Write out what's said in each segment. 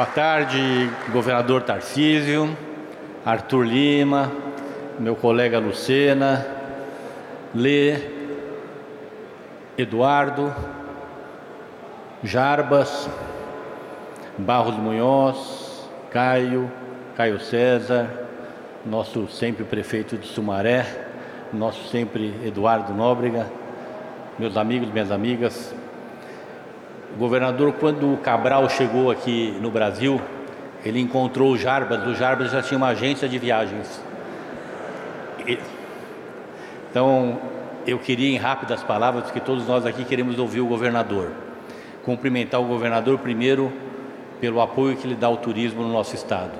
Boa tarde, governador Tarcísio, Arthur Lima, meu colega Lucena, Lê, Eduardo, Jarbas, Barros Munhoz, Caio, Caio César, nosso sempre prefeito de Sumaré, nosso sempre Eduardo Nóbrega, meus amigos, minhas amigas, governador, quando o Cabral chegou aqui no Brasil, ele encontrou o Jarbas, o Jarbas já tinha uma agência de viagens. Então, eu queria, em rápidas palavras, que todos nós aqui queremos ouvir o governador. Cumprimentar o governador primeiro pelo apoio que ele dá ao turismo no nosso estado.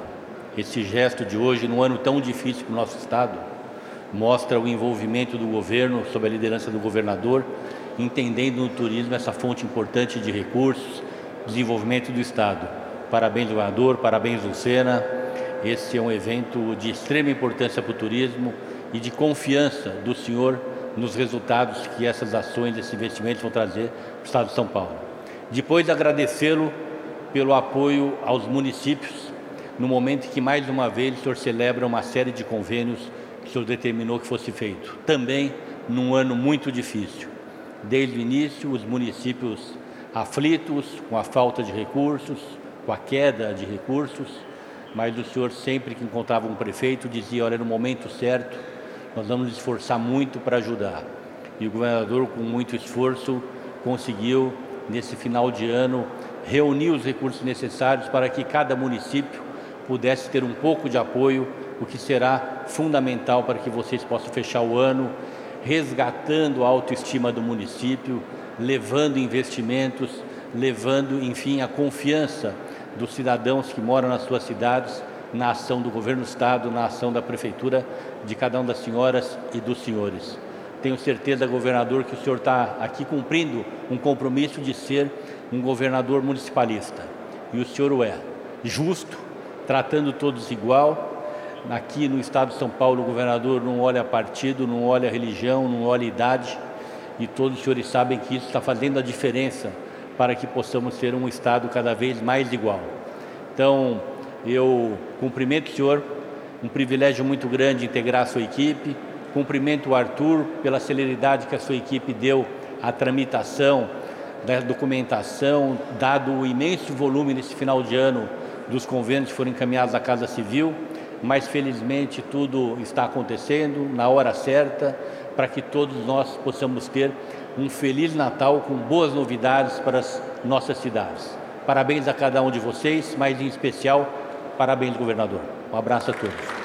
Esse gesto de hoje, num ano tão difícil para o nosso estado, mostra o envolvimento do governo, sob a liderança do governador, entendendo no turismo essa fonte importante de recursos, desenvolvimento do Estado. Parabéns, governador, parabéns, Lucena. Esse é um evento de extrema importância para o turismo e de confiança do senhor nos resultados que essas ações, esses investimentos vão trazer para o Estado de São Paulo. Depois, agradecê-lo pelo apoio aos municípios, no momento em que, mais uma vez, o senhor celebra uma série de convênios que o senhor determinou que fosse feito. Também num ano muito difícil desde o início, os municípios aflitos com a falta de recursos, com a queda de recursos, mas o senhor sempre que encontrava um prefeito dizia, olha, no momento certo, nós vamos nos esforçar muito para ajudar. E o governador, com muito esforço, conseguiu, nesse final de ano, reunir os recursos necessários para que cada município pudesse ter um pouco de apoio, o que será fundamental para que vocês possam fechar o ano resgatando a autoestima do município, levando investimentos, levando, enfim, a confiança dos cidadãos que moram nas suas cidades na ação do governo do estado, na ação da prefeitura, de cada uma das senhoras e dos senhores. Tenho certeza, governador, que o senhor está aqui cumprindo um compromisso de ser um governador municipalista. E o senhor o é. Justo, tratando todos igual, Aqui no estado de São Paulo, o governador não olha partido, não olha religião, não olha idade, e todos os senhores sabem que isso está fazendo a diferença para que possamos ter um estado cada vez mais igual. Então, eu cumprimento o senhor, um privilégio muito grande integrar a sua equipe, cumprimento o Arthur pela celeridade que a sua equipe deu à tramitação da documentação, dado o imenso volume nesse final de ano dos convênios que foram encaminhados à Casa Civil mas felizmente tudo está acontecendo na hora certa para que todos nós possamos ter um feliz Natal com boas novidades para as nossas cidades. Parabéns a cada um de vocês, mas em especial, parabéns, governador. Um abraço a todos.